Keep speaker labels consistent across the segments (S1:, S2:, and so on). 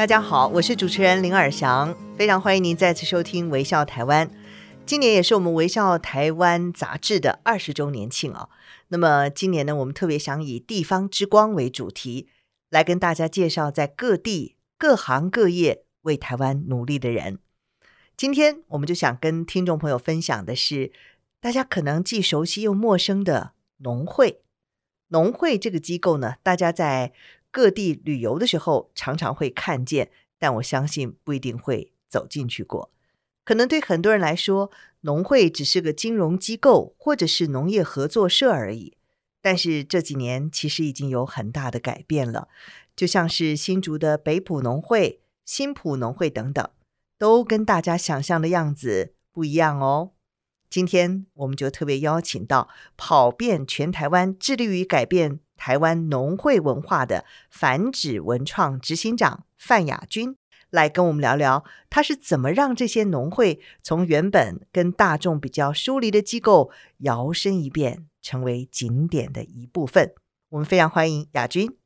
S1: 大家好，我是主持人林尔祥，非常欢迎您再次收听《微笑台湾》。今年也是我们《微笑台湾》杂志的二十周年庆啊。那么今年呢，我们特别想以地方之光为主题，来跟大家介绍在各地各行各业为台湾努力的人。今天我们就想跟听众朋友分享的是，大家可能既熟悉又陌生的农会。农会这个机构呢，大家在各地旅游的时候常常会看见，但我相信不一定会走进去过。可能对很多人来说，农会只是个金融机构或者是农业合作社而已。但是这几年其实已经有很大的改变了，就像是新竹的北埔农会、新埔农会等等，都跟大家想象的样子不一样哦。今天我们就特别邀请到跑遍全台湾，致力于改变。台湾农会文化的繁殖文创执行长范雅君来跟我们聊聊，他是怎么让这些农会从原本跟大众比较疏离的机构，摇身一变成为景点的一部分。我们非常欢迎雅君。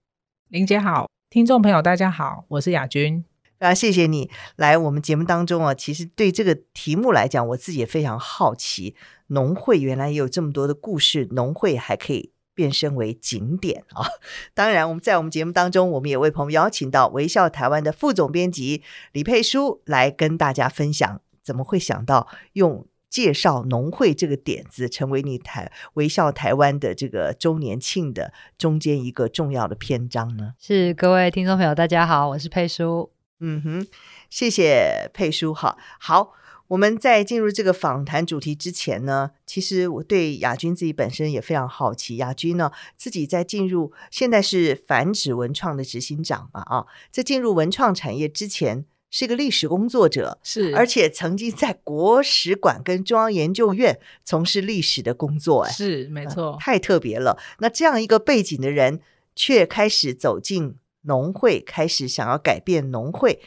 S2: 林姐好，听众朋友大家好，我是雅君。
S1: 非常谢谢你来我们节目当中啊。其实对这个题目来讲，我自己也非常好奇，农会原来也有这么多的故事，农会还可以。变身为景点啊！当然，我们在我们节目当中，我们也为朋友邀请到微笑台湾的副总编辑李佩书来跟大家分享，怎么会想到用介绍农会这个点子，成为你台微笑台湾的这个周年庆的中间一个重要的篇章呢？
S3: 是各位听众朋友，大家好，我是佩书。
S1: 嗯哼，谢谢佩书，好，好。我们在进入这个访谈主题之前呢，其实我对亚军自己本身也非常好奇。亚军呢，自己在进入现在是繁殖文创的执行长嘛啊，在进入文创产业之前是一个历史工作者，
S2: 是
S1: 而且曾经在国史馆跟中央研究院从事历史的工作，哎，
S2: 是没错，
S1: 太特别了。那这样一个背景的人，却开始走进农会，开始想要改变农会。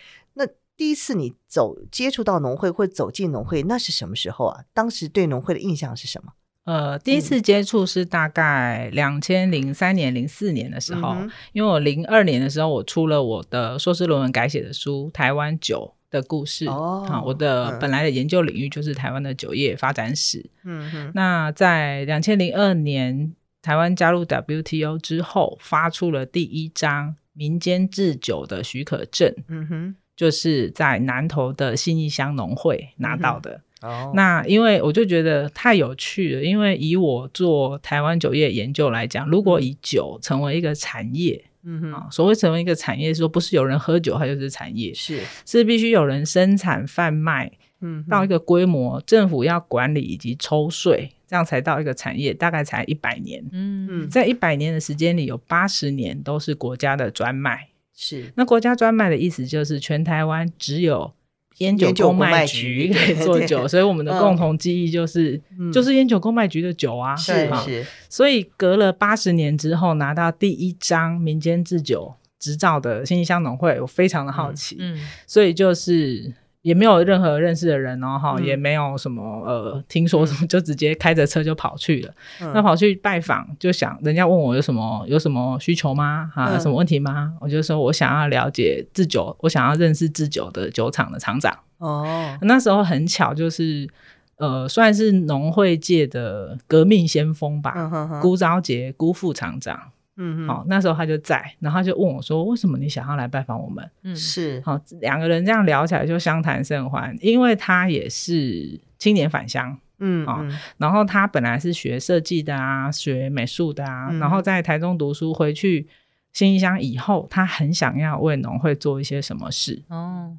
S1: 第一次你走接触到农会或走进农会，那是什么时候啊？当时对农会的印象是什么？
S2: 呃，第一次接触是大概两千零三年、零四年的时候，嗯、因为我零二年的时候我出了我的硕士论文改写的书《台湾酒的故事》哦，啊，我的本来的研究领域就是台湾的酒业发展史。嗯哼，那在两千零二年台湾加入 WTO 之后，发出了第一张民间制酒的许可证。嗯哼。就是在南投的信义乡农会拿到的。嗯、哦，那因为我就觉得太有趣了，因为以我做台湾酒业研究来讲，如果以酒成为一个产业，嗯哼，啊，所谓成为一个产业，说不是有人喝酒，它就是产业，是。是必须有人生产贩卖，嗯，到一个规模，政府要管理以及抽税，这样才到一个产业，大概才一百年，嗯嗯，在一百年的时间里，有八十年都是国家的专卖。是，那国家专卖的意思就是全台湾只有烟酒公卖局可以做酒，所以我们的共同记忆就是、嗯、就是烟酒公卖局的酒啊，是是。所以隔了八十年之后拿到第一张民间制酒执照的新义乡农会，我非常的好奇，嗯，嗯。所以就是。也没有任何认识的人哦，哈、嗯，也没有什么呃，听说什么就直接开着车就跑去了。嗯、那跑去拜访，就想人家问我有什么有什么需求吗？啊，有什么问题吗？嗯、我就说我想要了解制酒，我想要认识制酒的酒厂的厂长。哦，那时候很巧，就是呃，算是农会界的革命先锋吧，嗯、哼哼辜昭杰辜副厂长。嗯，好，那时候他就在，然后他就问我说：“为什么你想要来拜访我们？”嗯，是，好，两个人这样聊起来就相谈甚欢，因为他也是青年返乡，嗯，啊，然后他本来是学设计的啊，学美术的啊，嗯、然后在台中读书，回去新义乡以后，他很想要为农会做一些什么事，哦，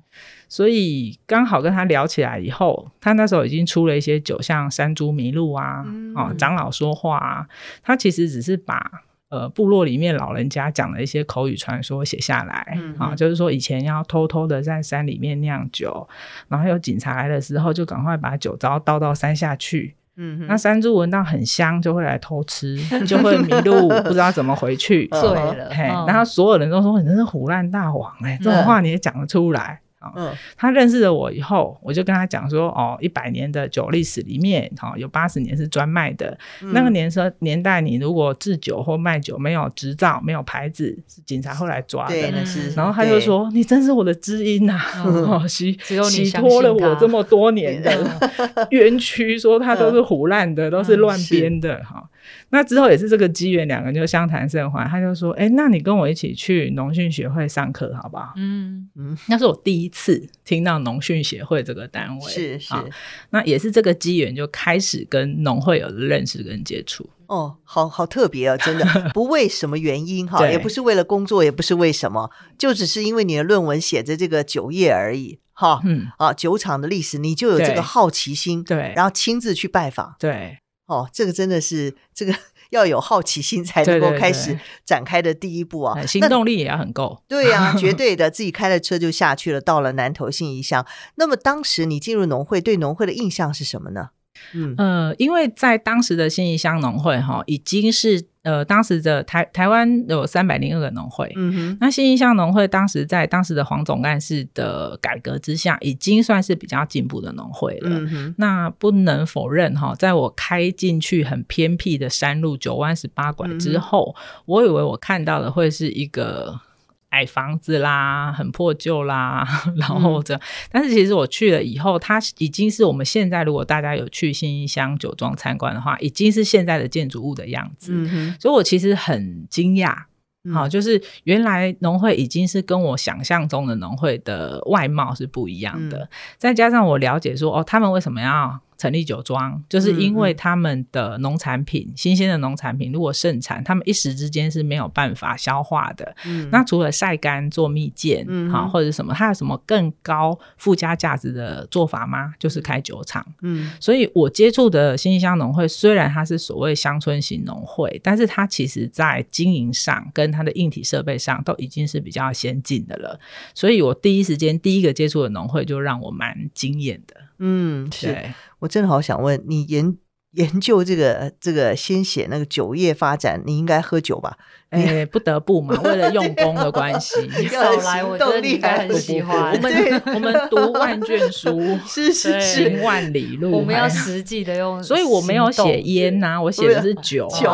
S2: 所以刚好跟他聊起来以后，他那时候已经出了一些酒，像山猪迷路啊，嗯、啊，长老说话啊，他其实只是把。呃部落里面老人家讲的一些口语传说写下来，嗯、啊，就是说以前要偷偷的在山里面酿酒，然后有警察来的时候就赶快把酒糟倒到山下去。嗯，那山猪闻到很香，就会来偷吃，就会迷路，不知道怎么回去，
S3: 醉了。
S2: 嘿，然后所有人都说你真是胡乱大王哎、欸，这种话你也讲得出来。嗯，他认识了我以后，我就跟他讲说，哦，一百年的酒历史里面，哈，有八十年是专卖的。嗯、那个年时年代，你如果制酒或卖酒没有执照、没有牌子，是警察会来抓的。对，那是。然后他就说：“你真是我的知音呐、啊，哦，洗 洗脱了我这么多年的 冤屈，说他都是胡烂的，都是乱编的，哈。”那之后也是这个机缘，两个人就相谈甚欢。他就说：“哎、欸，那你跟我一起去农训学会上课，好不好？”嗯嗯，那是我第一次听到农训协会这个单位，
S1: 是是。
S2: 那也是这个机缘，就开始跟农会有了认识跟接触。
S1: 哦，好好特别啊，真的 不为什么原因哈，也不是为了工作，也不是为什么，就只是因为你的论文写着这个酒业而已哈。嗯啊，酒厂的历史，你就有这个好奇心，对，然后亲自去拜访，
S2: 对。
S1: 哦，这个真的是这个要有好奇心才能够开始展开的第一步啊，
S2: 对对对，行动力也要很够。
S1: 对呀、啊，绝 对的，自己开了车就下去了，到了南投信义乡。那么当时你进入农会，对农会的印象是什么呢？
S2: 嗯呃，因为在当时的信义乡农会哈，已经是呃当时的台台湾有三百零二个农会，嗯哼，那新义乡农会当时在当时的黄总干事的改革之下，已经算是比较进步的农会了。嗯哼，那不能否认哈，在我开进去很偏僻的山路九弯十八拐之后，嗯、我以为我看到的会是一个。矮房子啦，很破旧啦，然后这，嗯、但是其实我去了以后，它已经是我们现在如果大家有去信义乡酒庄参观的话，已经是现在的建筑物的样子。嗯、所以我其实很惊讶，好、嗯，就是原来农会已经是跟我想象中的农会的外貌是不一样的，嗯、再加上我了解说，哦，他们为什么要成立酒庄，就是因为他们的农产品，嗯、新鲜的农产品如果盛产，他们一时之间是没有办法消化的。嗯、那除了晒干做蜜饯，嗯、好或者什么，它有什么更高附加价值的做法吗？就是开酒厂。嗯，所以我接触的信义乡农会，虽然它是所谓乡村型农会，但是它其实在经营上跟它的硬体设备上都已经是比较先进的了。所以我第一时间第一个接触的农会，就让我蛮惊艳的。
S1: 嗯，是我真的好想问你研研究这个这个先写那个酒业发展，你应该喝酒吧？
S2: 哎、欸，不得不嘛，为了用功的关系。
S3: 你少来，我觉得你应该很喜欢。
S2: 我们我们读万卷书，是是是，行万里路。
S3: 我们要实际的用，
S2: 所以我没有写烟呐，我写的是酒。
S1: 酒，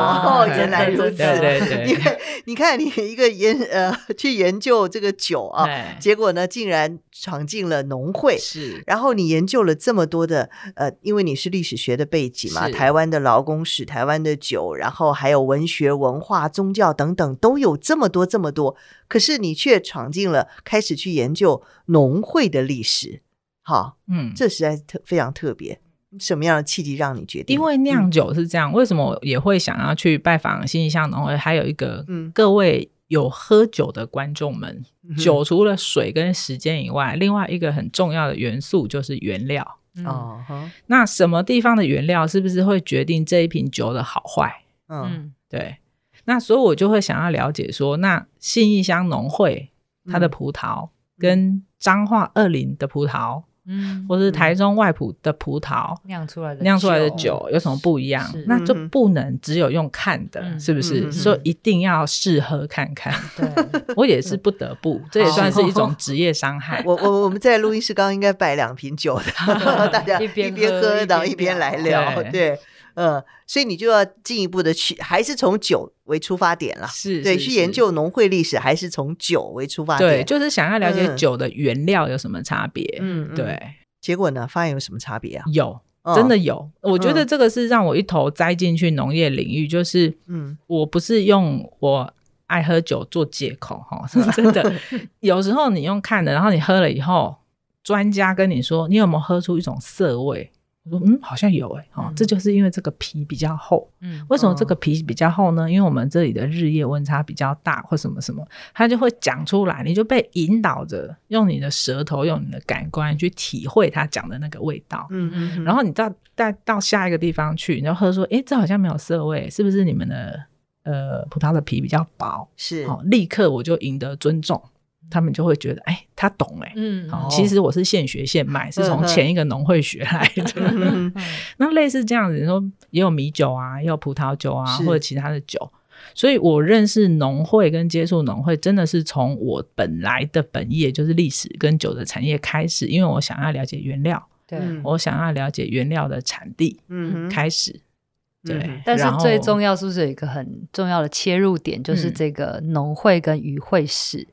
S1: 原来如此。对对对，因为你看，你一个研呃去研究这个酒啊，结果呢，竟然闯进了农会。是，然后你研究了这么多的呃，因为你是历史学的背景嘛，台湾的劳工史、台湾的酒，然后还有文学、文化、宗教等。等等都有这么多这么多，可是你却闯进了开始去研究农会的历史，好，嗯，这实在特非常特别。什么样的契机让你决定？
S2: 因为酿酒是这样，嗯、为什么也会想要去拜访新义乡农会？还有一个，嗯，各位有喝酒的观众们，嗯、酒除了水跟时间以外，另外一个很重要的元素就是原料。哦、嗯，那什么地方的原料是不是会决定这一瓶酒的好坏？嗯，对。那所以，我就会想要了解说，那信义乡农会它的葡萄跟彰化二林的葡萄，嗯，或是台中外埔的葡萄
S3: 酿出来的
S2: 酿出来的酒有什么不一样？那就不能只有用看的，是不是？所以一定要试喝看看。对，我也是不得不，这也算是一种职业伤害。
S1: 我我我们在录音室刚刚应该摆两瓶酒的，大家一边喝然后一边来聊，对。嗯，所以你就要进一步的去，还是从酒为出发点了，是对，去研究农会历史，还是从酒为出发点，
S2: 对，就是想要了解酒的原料有什么差别，嗯，对。
S1: 结果呢，发现有什么差别啊？
S2: 有，真的有。我觉得这个是让我一头栽进去农业领域，就是，嗯，我不是用我爱喝酒做借口哈，真的，有时候你用看的，然后你喝了以后，专家跟你说，你有没有喝出一种涩味？我说嗯，好像有哎，哦，这就是因为这个皮比较厚。嗯，为什么这个皮比较厚呢？因为我们这里的日夜温差比较大，或什么什么，它就会讲出来，你就被引导着用你的舌头、用你的感官去体会它讲的那个味道。嗯嗯，然后你到再到下一个地方去，你就喝说，哎，这好像没有涩味，是不是你们的呃葡萄的皮比较薄，
S1: 是
S2: 好、哦，立刻我就赢得尊重，他们就会觉得哎，他懂哎，
S3: 嗯，
S2: 其实我是现学现卖，是从前一个农会学来的。那类似这样子，你说也有米酒啊，也有葡萄酒啊，或者其他的酒。所以我认识农会跟接触农会，真的是从我本来的本业就是历史跟酒的产业开始，因为我想要了解原料，
S3: 对，
S2: 我想要了解原料的产地，嗯，开始，对。
S3: 嗯、但是最重要是不是有一个很重要的切入点，就是这个农会跟渔会史。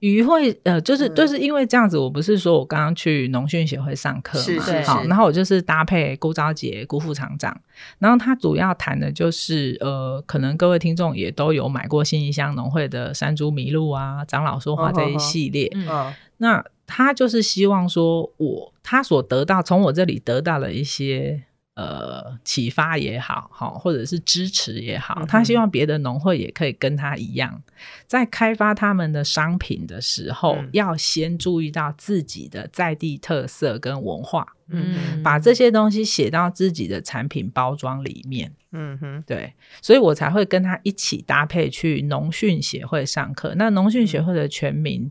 S2: 渔会呃，就是就是因为这样子，我不是说我刚刚去农训协会上课嘛，
S1: 是是是，
S2: 好，然后我就是搭配辜昭杰辜副厂长，然后他主要谈的就是呃，可能各位听众也都有买过新义乡农会的山猪麋鹿啊、长老说话这一系列，那他就是希望说我他所得到从我这里得到了一些。呃，启发也好，好或者是支持也好，他希望别的农会也可以跟他一样，在开发他们的商品的时候，嗯、要先注意到自己的在地特色跟文化，嗯，把这些东西写到自己的产品包装里面，嗯哼，对，所以我才会跟他一起搭配去农训协会上课。那农训协会的全名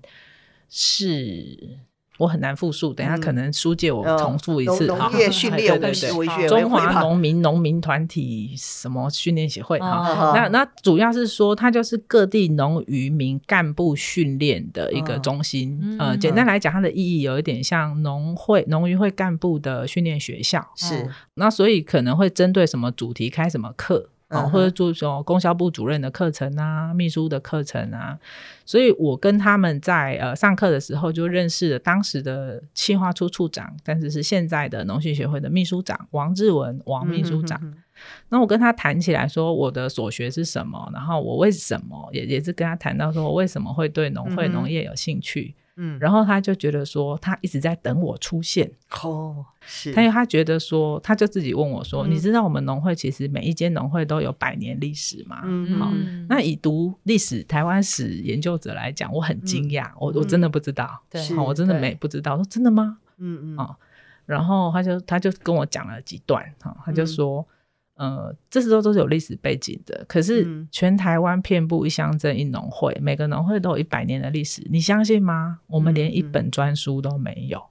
S2: 是。我很难复述，等一下可能书借我重复一次。农、
S1: 嗯、业训练 对对对，
S2: 中华农民农民团体什么训练协会哈。那那主要是说，它就是各地农渔民干部训练的一个中心。嗯、呃，简单来讲，它的意义有一点像农会农渔会干部的训练学校。是，那所以可能会针对什么主题开什么课。哦，或者做什么供销部主任的课程啊，秘书的课程啊，所以我跟他们在呃上课的时候就认识了当时的企划处处长，但是是现在的农训协会的秘书长王志文王秘书长。嗯、哼哼那我跟他谈起来说我的所学是什么，然后我为什么也也是跟他谈到说我为什么会对农会农业有兴趣。嗯嗯，然后他就觉得说，他一直在等我出现。哦，是。他因为他觉得说，他就自己问我说：“嗯、你知道我们农会其实每一间农会都有百年历史吗？”嗯，好。那以读历史、台湾史研究者来讲，我很惊讶，嗯、我我真的不知道。对、嗯，我真的没不知道。我说真的吗？嗯嗯。啊，然后他就他就跟我讲了几段。哈，他就说。嗯呃，这时候都是有历史背景的。可是全台湾遍布一乡镇一农会，嗯、每个农会都有一百年的历史，你相信吗？我们连一本专书都没有，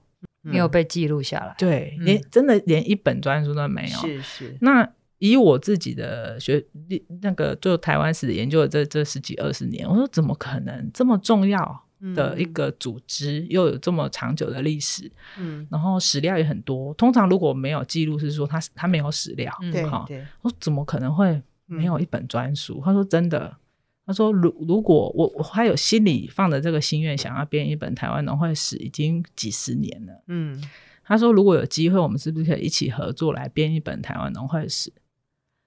S3: 没、嗯、有被记录下来。
S2: 对，连、嗯、真的连一本专书都没有。
S1: 是是。那
S2: 以我自己的学那个做台湾史研究的这这十几二十年，我说怎么可能这么重要？的一个组织又有这么长久的历史，嗯，然后史料也很多。通常如果没有记录，是说他他没有史料，对、嗯、对。我怎么可能会没有一本专书？嗯、他说真的，他说如如果我我还有心里放着这个心愿，想要编一本台湾农会史，已经几十年了，嗯。他说如果有机会，我们是不是可以一起合作来编一本台湾农会史？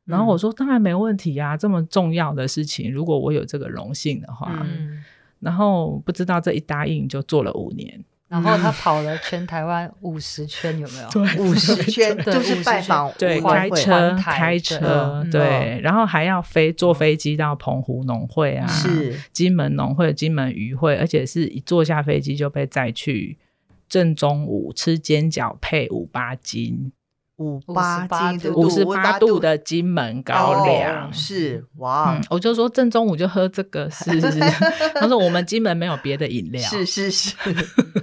S2: 然后我说当然没问题呀、啊，这么重要的事情，如果我有这个荣幸的话，嗯。然后不知道这一答应就做了五年，
S3: 然后他跑了全台湾五十圈，有没有？
S1: 五十圈就是拜访，
S2: 对，开车开车，对，然后还要飞坐飞机到澎湖农会啊，是。金门农会、金门渔会，而且是一坐下飞机就被载去正中午吃煎饺配五八斤。
S1: 五八金，
S2: 五十八度的金门高粱、哦、是
S1: 哇、嗯，
S2: 我就说正中午就喝这个是，是 他说我们金门没有别的饮料，
S1: 是是是，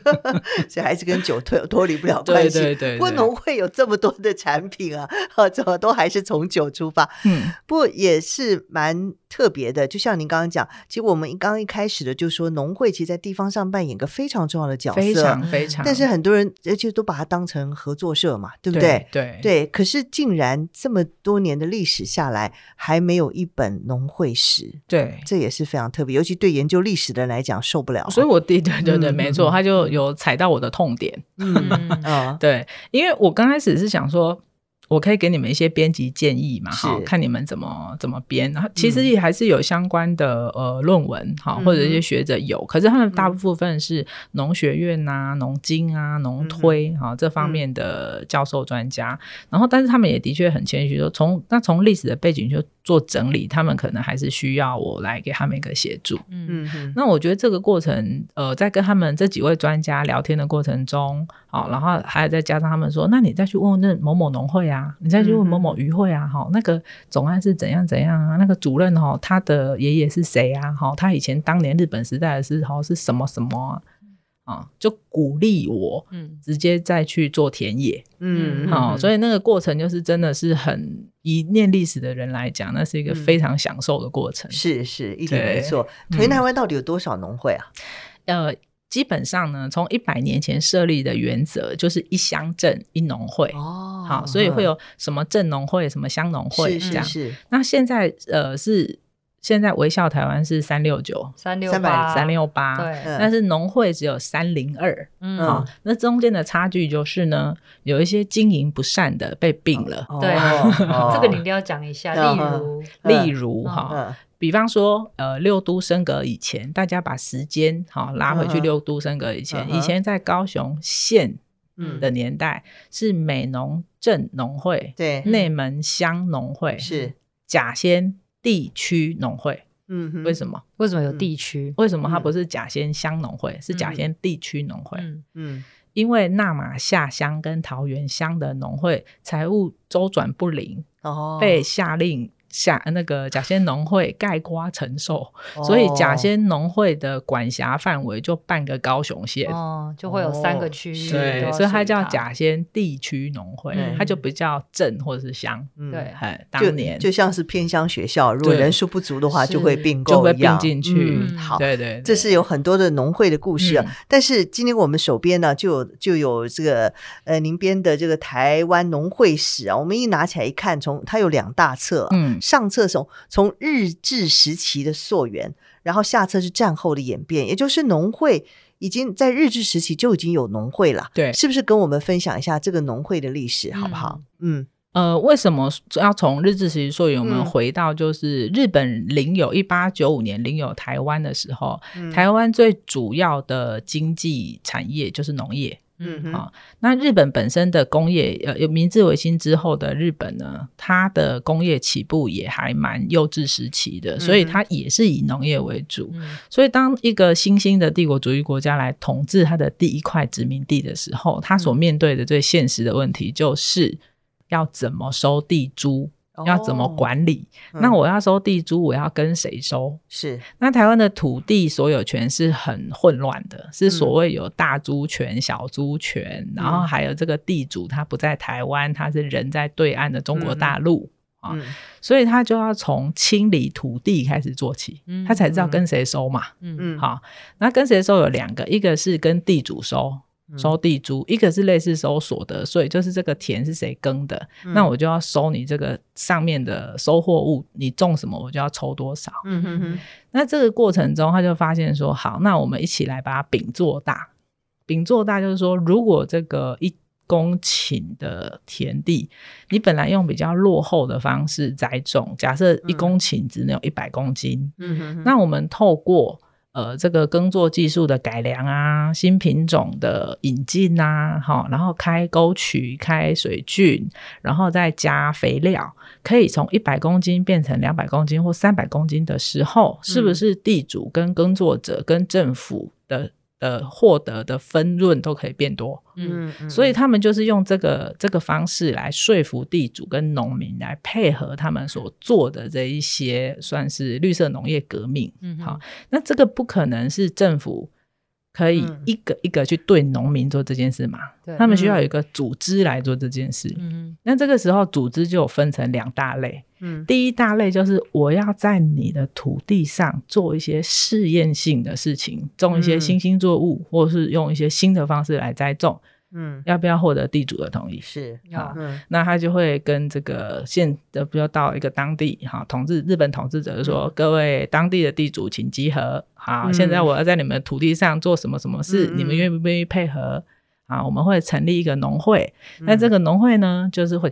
S1: 所以还是跟酒脱脱离不了关系。
S2: 对对对，对，
S1: 不过农会有这么多的产品啊，怎么都还是从酒出发。嗯，不过也是蛮特别的，就像您刚刚讲，其实我们刚刚一开始的就说农会其实在地方上扮演个非常重要的角色，
S2: 非常非常。
S1: 但是很多人而且都把它当成合作社嘛，对不对？
S2: 对。
S1: 对，对，可是竟然这么多年的历史下来，还没有一本农会史，
S2: 对，
S1: 这也是非常特别，尤其对研究历史的人来讲受不了。
S2: 所以我对对对对，嗯、没错，他就有踩到我的痛点。嗯嗯，对，因为我刚开始是想说。我可以给你们一些编辑建议嘛，哈，看你们怎么怎么编。然后其实也还是有相关的、嗯、呃论文，哈，或者一些学者有，嗯、可是他们大部分是农学院呐、啊、农经啊、农推哈、嗯、这方面的教授专家。然后，但是他们也的确很谦虚，说从那从历史的背景就做整理，他们可能还是需要我来给他们一个协助。
S1: 嗯嗯，
S2: 那我觉得这个过程，呃，在跟他们这几位专家聊天的过程中，好、哦，然后还再加上他们说，那你再去问问那某某农会啊，你再去问某某渔会啊，哈、嗯哦，那个总案是怎样怎样啊，那个主任哈、哦，他的爷爷是谁啊？哈、哦，他以前当年日本时代的时候是什么什么啊？啊，就鼓励我，嗯，直接再去做田野，嗯，好，所以那个过程就是真的是很，以念历史的人来讲，那是一个非常享受的过程。
S1: 是是，一点没错。全台湾到底有多少农会啊？
S2: 呃，基本上呢，从一百年前设立的原则就是一乡镇一农会哦，好，所以会有什么镇农会、什么乡农会这样。是，那现在呃是。现在微笑台湾是三六九。
S3: 三六八。
S2: 三六八，对，但是农会只有三零二，嗯，好，那中间的差距就是呢，有一些经营不善的被并了，
S3: 对，这个你一定要讲一下，例如，
S2: 例如哈，比方说，呃，六都升格以前，大家把时间好拉回去，六都升格以前，以前在高雄县的年代是美浓镇农会，对，内门乡农会。是。甲仙。地区农会，嗯哼，为什么？
S3: 为什么有地区？
S2: 为什么它不是甲仙乡农会，是甲仙地区农会？嗯，因为纳马夏乡跟桃园乡的农会财务周转不灵，哦，被下令。下那个甲仙农会盖瓜承受，哦、所以甲仙农会的管辖范围就半个高雄县，
S3: 哦，就会有三个区域，
S2: 对，所以它叫甲仙地区农会，嗯、它就不叫镇或者是乡，
S3: 嗯、对，
S2: 当年
S1: 就，就像是偏乡学校，如果人数不足的话，就会并购，
S2: 就会并进去。
S1: 嗯、好，
S2: 对，对对，
S1: 这是有很多的农会的故事啊。嗯、但是今天我们手边呢，就有就有这个呃，您编的这个台湾农会史啊，我们一拿起来一看，从它有两大册，嗯，上册从从日治时期的溯源，然后下册是战后的演变，也就是农会已经在日治时期就已经有农会了，对，是不是跟我们分享一下这个农会的历史，好不好？嗯，
S2: 嗯呃，为什么要从日治时期溯源？我们回到就是日本领有一八九五年领有台湾的时候，嗯、台湾最主要的经济产业就是农业。嗯，好、哦。那日本本身的工业，呃，有明治维新之后的日本呢，它的工业起步也还蛮幼稚时期的，所以它也是以农业为主。嗯、所以当一个新兴的帝国主义国家来统治它的第一块殖民地的时候，它所面对的最现实的问题就是要怎么收地租。要怎么管理？那我要收地租，我要跟谁收？是那台湾的土地所有权是很混乱的，是所谓有大租权、小租权，嗯、然后还有这个地主他不在台湾，他是人在对岸的中国大陆、嗯、啊，嗯、所以他就要从清理土地开始做起，嗯、他才知道跟谁收嘛。嗯嗯，好，那跟谁收有两个，一个是跟地主收。收地租，一个是类似收所得税，就是这个田是谁耕的，嗯、那我就要收你这个上面的收获物，你种什么我就要抽多少。嗯哼哼。那这个过程中，他就发现说，好，那我们一起来把它饼做大。饼做大就是说，如果这个一公顷的田地，你本来用比较落后的方式栽种，假设一公顷只能有一百公斤。嗯哼哼。那我们透过呃，这个耕作技术的改良啊，新品种的引进啊，好，然后开沟渠、开水菌，然后再加肥料，可以从一百公斤变成两百公斤或三百公斤的时候，是不是地主跟耕作者跟政府的？呃，获得的分润都可以变多，嗯，嗯，所以他们就是用这个这个方式来说服地主跟农民来配合他们所做的这一些算是绿色农业革命，嗯，好，那这个不可能是政府。可以一个一个去对农民做这件事嘛？对，他们需要有一个组织来做这件事。嗯，那这个时候组织就有分成两大类。嗯，第一大类就是我要在你的土地上做一些试验性的事情，种一些新兴作物，或是用一些新的方式来栽种。嗯，要不要获得地主的同意？是啊，嗯、那他就会跟这个现的，比如到一个当地哈统治日本统治者就说：“嗯、各位当地的地主，请集合。好，嗯、现在我要在你们土地上做什么什么事，嗯、你们愿不愿意配合？啊，我们会成立一个农会。那、嗯、这个农会呢，就是会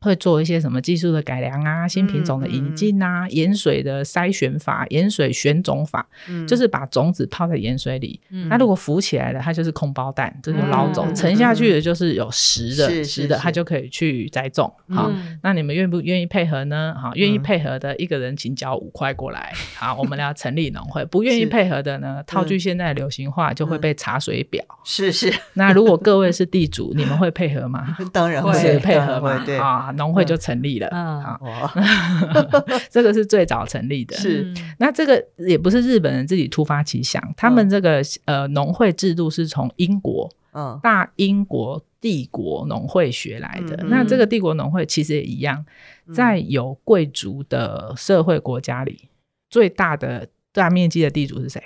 S2: 会做一些什么技术的改良啊，新品种的引进啊，盐、水的筛选法，盐水选种法，嗯、就是把种子泡在盐水里，那、嗯、如果浮起来了，它就是空包蛋，这、嗯、就是捞走；沉下去的，就是有实的，实的，它就可以去栽种。好，那你们愿不愿意配合呢？好，愿意配合的一个人请交五块过来。好，我们要成立农会。不愿意配合的呢，套句现在的流行话，就会被查水表。
S1: 是是。
S2: 那如果各位是地主，你们会配合吗？
S1: 当然会
S2: 配合嘛。对啊。农会就成立了，嗯，好，这个是最早成立的，
S1: 是。
S2: 那这个也不是日本人自己突发奇想，他们这个呃农会制度是从英国，嗯，大英国帝国农会学来的。那这个帝国农会其实也一样，在有贵族的社会国家里，最大的大面积的地主是谁？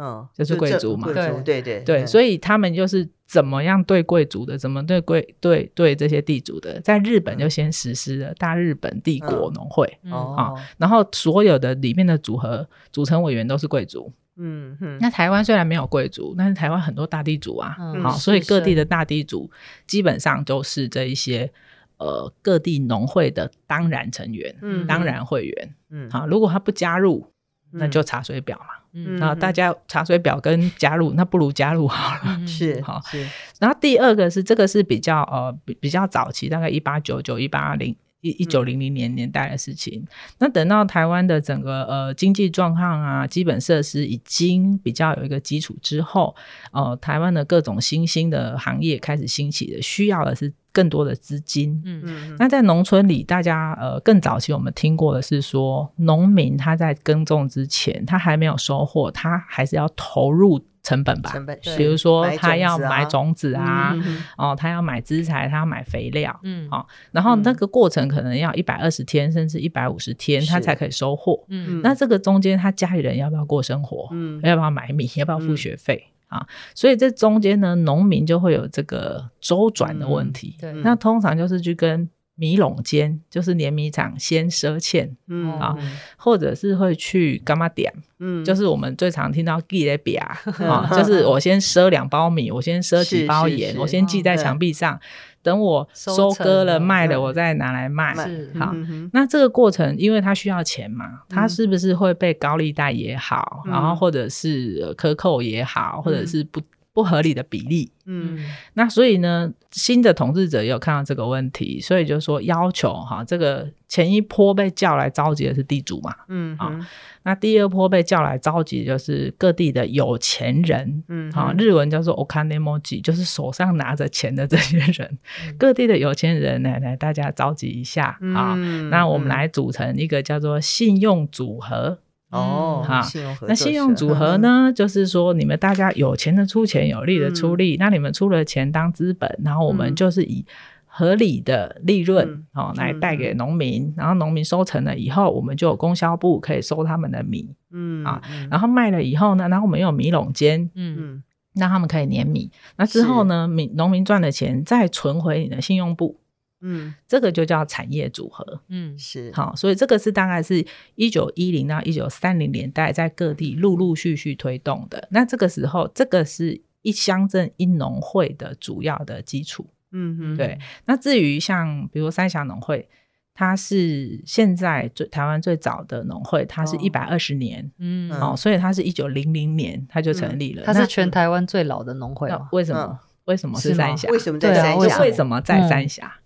S2: 嗯，就是贵族嘛，
S1: 对对对
S2: 对，所以他们就是怎么样对贵族的，怎么对贵对对这些地主的，在日本就先实施了大日本帝国农会啊，然后所有的里面的组合组成委员都是贵族，嗯哼，那台湾虽然没有贵族，但是台湾很多大地主啊，好，所以各地的大地主基本上都是这一些呃各地农会的当然成员，嗯，当然会员，嗯，好，如果他不加入，那就查水表嘛。嗯，然后大家查水表跟加入，那不如加入好了。
S1: 嗯、是好
S2: 是。然后第二个是这个是比较呃比比较早期，大概一八九九一八零一一九零零年年代的事情。嗯、那等到台湾的整个呃经济状况啊，基本设施已经比较有一个基础之后，呃，台湾的各种新兴的行业开始兴起的，需要的是。更多的资金，嗯嗯，那在农村里，大家呃更早期我们听过的是说，农民他在耕种之前，他还没有收获，他还是要投入成本吧，成本，比如说他要买种子啊，哦，他要买资材，他要买肥料，嗯，好，然后那个过程可能要一百二十天，甚至一百五十天，他才可以收获，嗯，那这个中间他家里人要不要过生活？嗯，要不要买米？要不要付学费？啊，所以这中间呢，农民就会有这个周转的问题。嗯、对，那通常就是去跟米垄间，就是碾米厂先赊欠，嗯。啊，或者是会去干嘛点，嗯，就是我们最常听到记咧表啊，就是我先赊两包米，我先赊几包盐，我先记在墙壁上。等我收割了卖了，我再拿来卖。好，那这个过程，因为它需要钱嘛，它是不是会被高利贷也好，然后或者是克扣也好，或者是不不合理的比例？嗯，那所以呢，新的统治者也有看到这个问题，所以就说要求哈，这个前一波被叫来召集的是地主嘛，嗯，啊。那第二波被叫来召集，就是各地的有钱人，嗯，啊，日文叫做 okanemoji，就是手上拿着钱的这些人，嗯、各地的有钱人来来，大家召集一下。啊，嗯、那我们来组成一个叫做信用组合，哦，哈，那信用组合呢，嗯、就是说你们大家有钱的出钱，有力的出力，嗯、那你们出了钱当资本，然后我们就是以。合理的利润、嗯、哦，来带给农民，嗯、然后农民收成了以后，我们就有供销部可以收他们的米，嗯啊，然后卖了以后呢，然后我们又有米垄间，嗯，让他们可以碾米。那之后呢，是米农民赚的钱再存回你的信用部，嗯，这个就叫产业组合，嗯，是好，所以这个是大概是一九一零到一九三零年代在各地陆陆续续推动的。那这个时候，这个是一乡镇一农会的主要的基础。嗯哼，对。那至于像比如三峡农会，它是现在最台湾最早的农会，它是一百二十年，嗯，哦，所以它是一九零零年它就成立了。
S3: 它是全台湾最老的农会。
S2: 为什么？为什么是三峡？
S1: 为什么在三峡？
S2: 为什么在三峡？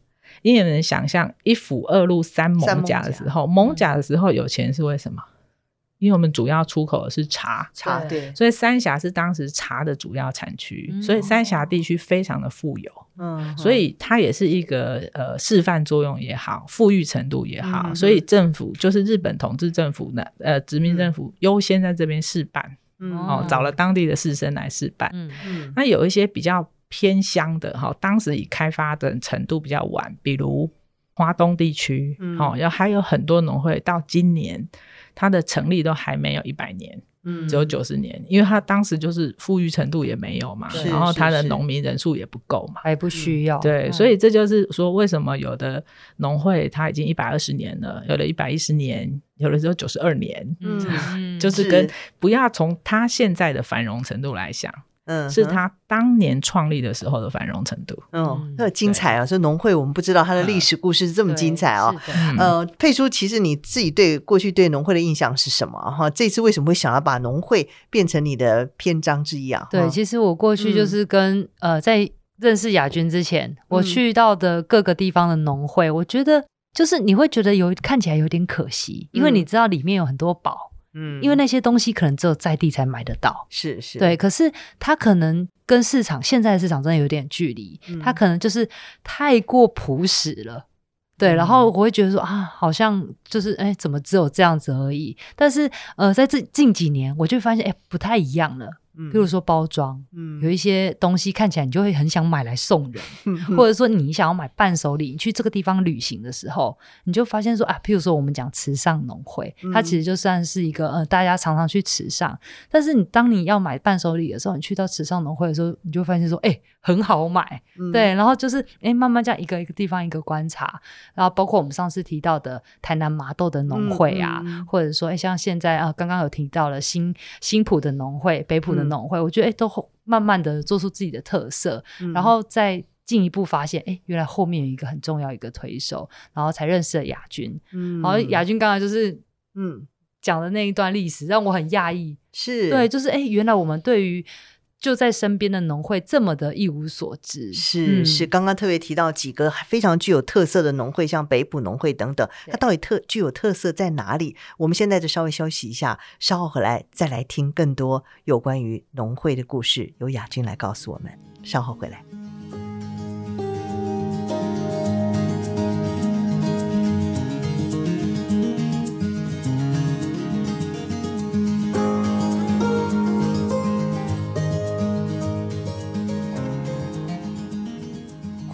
S2: 因为你能想象一府二路三艋甲的时候，艋甲。的时候有钱是为什么？因为我们主要出口的是茶，茶对，所以三峡是当时茶的主要产区，嗯、所以三峡地区非常的富有，嗯，所以它也是一个呃示范作用也好，富裕程度也好，嗯、所以政府就是日本统治政府呢，呃殖民政府优先在这边试办，嗯，哦，找了当地的士绅来试办，嗯。嗯，那有一些比较偏乡的哈，当时已开发的程度比较晚，比如华东地区，嗯，哦，要还有很多农会到今年。它的成立都还没有一百年，嗯，只有九十年，因为它当时就是富裕程度也没有嘛，然后它的农民人数也不够嘛，
S3: 还不需要，
S2: 对，所以这就是说为什么有的农会它已经一百二十年了，有的一百一十年，有的时候九十二年，嗯，就是。跟不要从它现在的繁荣程度来想，嗯，是他当年创立的时候的繁荣程度。
S1: 嗯，那精彩啊！所以农会我们不知道它的历史故事是这么精彩哦。呃，佩叔，其实你自己对过去对农会的印象是什么？哈，这次为什么会想要把农会变成你的篇章之一啊？
S3: 对，其实我过去就是跟呃，在认识雅君之前，我去到的各个地方的农会，我觉得。就是你会觉得有看起来有点可惜，因为你知道里面有很多宝，嗯，因为那些东西可能只有在地才买得到，
S1: 是是，
S3: 对。可是它可能跟市场现在的市场真的有点距离，嗯，它可能就是太过朴实了，对。然后我会觉得说啊，好像就是哎，怎么只有这样子而已？但是呃，在这近几年，我就发现哎，不太一样了。比如说包装，嗯，有一些东西看起来你就会很想买来送人，嗯，或者说你想要买伴手礼，你去这个地方旅行的时候，你就发现说啊，譬如说我们讲池上农会，它其实就算是一个呃，大家常常去池上，但是你当你要买伴手礼的时候，你去到池上农会的时候，你就发现说，哎，欸，很好买，嗯，对，然后就是哎，欸，慢慢这样一个一个地方一个观察，然后包括我们上次提到的台南麻豆的农会啊，或者说哎，欸，像现在啊，刚刚有提到了新新浦的农会，北浦的农会，嗯，我觉得哎，欸，都慢慢的做出自己的特色，嗯，然后再进一步发现，哎，欸，原来后面有一个很重要一个推手，然后才认识了亚军，嗯，然后亚军刚刚就是嗯。讲的那一段历史，让我很讶异，
S1: 是。
S3: 对，就是哎，欸，原来我们对于就在身边的农会这么的一无所知，
S1: 是、嗯、是，刚刚特别提到几个非常具有特色的农会，像北埔农会等等，它到底特具有特色在哪里？我们现在就稍微休息一下，稍后回来再来听更多有关于农会的故事，由雅君来告诉我们。稍后回来。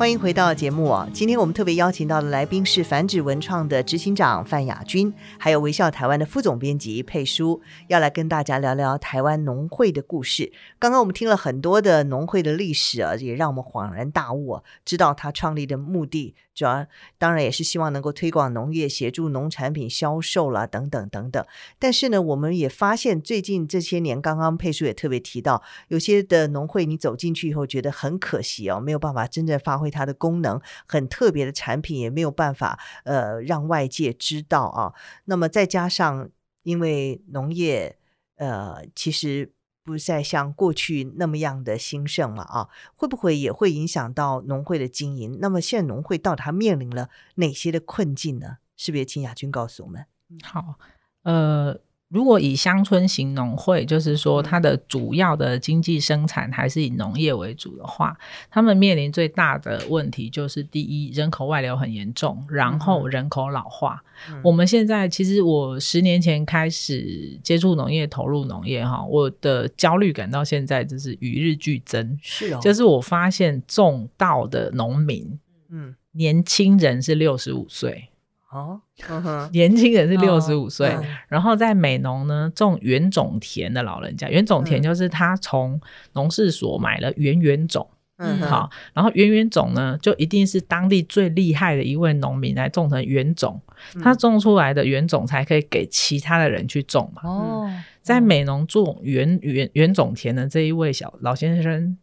S1: 欢迎回到节目啊！今天我们特别邀请到的来宾是繁殖文创的执行长范雅君，还有微笑台湾的副总编辑佩书，要来跟大家聊聊台湾农会的故事。刚刚我们听了很多的农会的历史啊，也让我们恍然大悟，知道他创立的目的。主要当然也是希望能够推广农业，协助农产品销售啦，等等等等。但是呢，我们也发现最近这些年，刚刚佩书也特别提到，有些的农会你走进去以后觉得很可惜哦，没有办法真正发挥它的功能，很特别的产品也没有办法呃让外界知道啊。那么再加上因为农业呃其实。不再像过去那么样的兴盛了啊，会不会也会影响到农会的经营？那么现在农会到底它面临了哪些的困境呢？是不是也请亚君告诉我们？
S2: 好，呃。如果以乡村型农会，就是说它的主要的经济生产还是以农业为主的话，他们面临最大的问题就是第一，人口外流很严重，然后人口老化。嗯、我们现在其实我十年前开始接触农业，投入农业哈，我的焦虑感到现在就是与日俱增。
S1: 是哦，
S2: 就是我发现种稻的农民，嗯，年轻人是六十五岁。哦，年轻人是六十五岁，哦嗯、然后在美农呢种原种田的老人家，原种田就是他从农事所买了原原种，嗯，好，然后原原种呢就一定是当地最厉害的一位农民来种成原种，嗯、他种出来的原种才可以给其他的人去种嘛。哦，在美农种原原原种田的这一位小老先生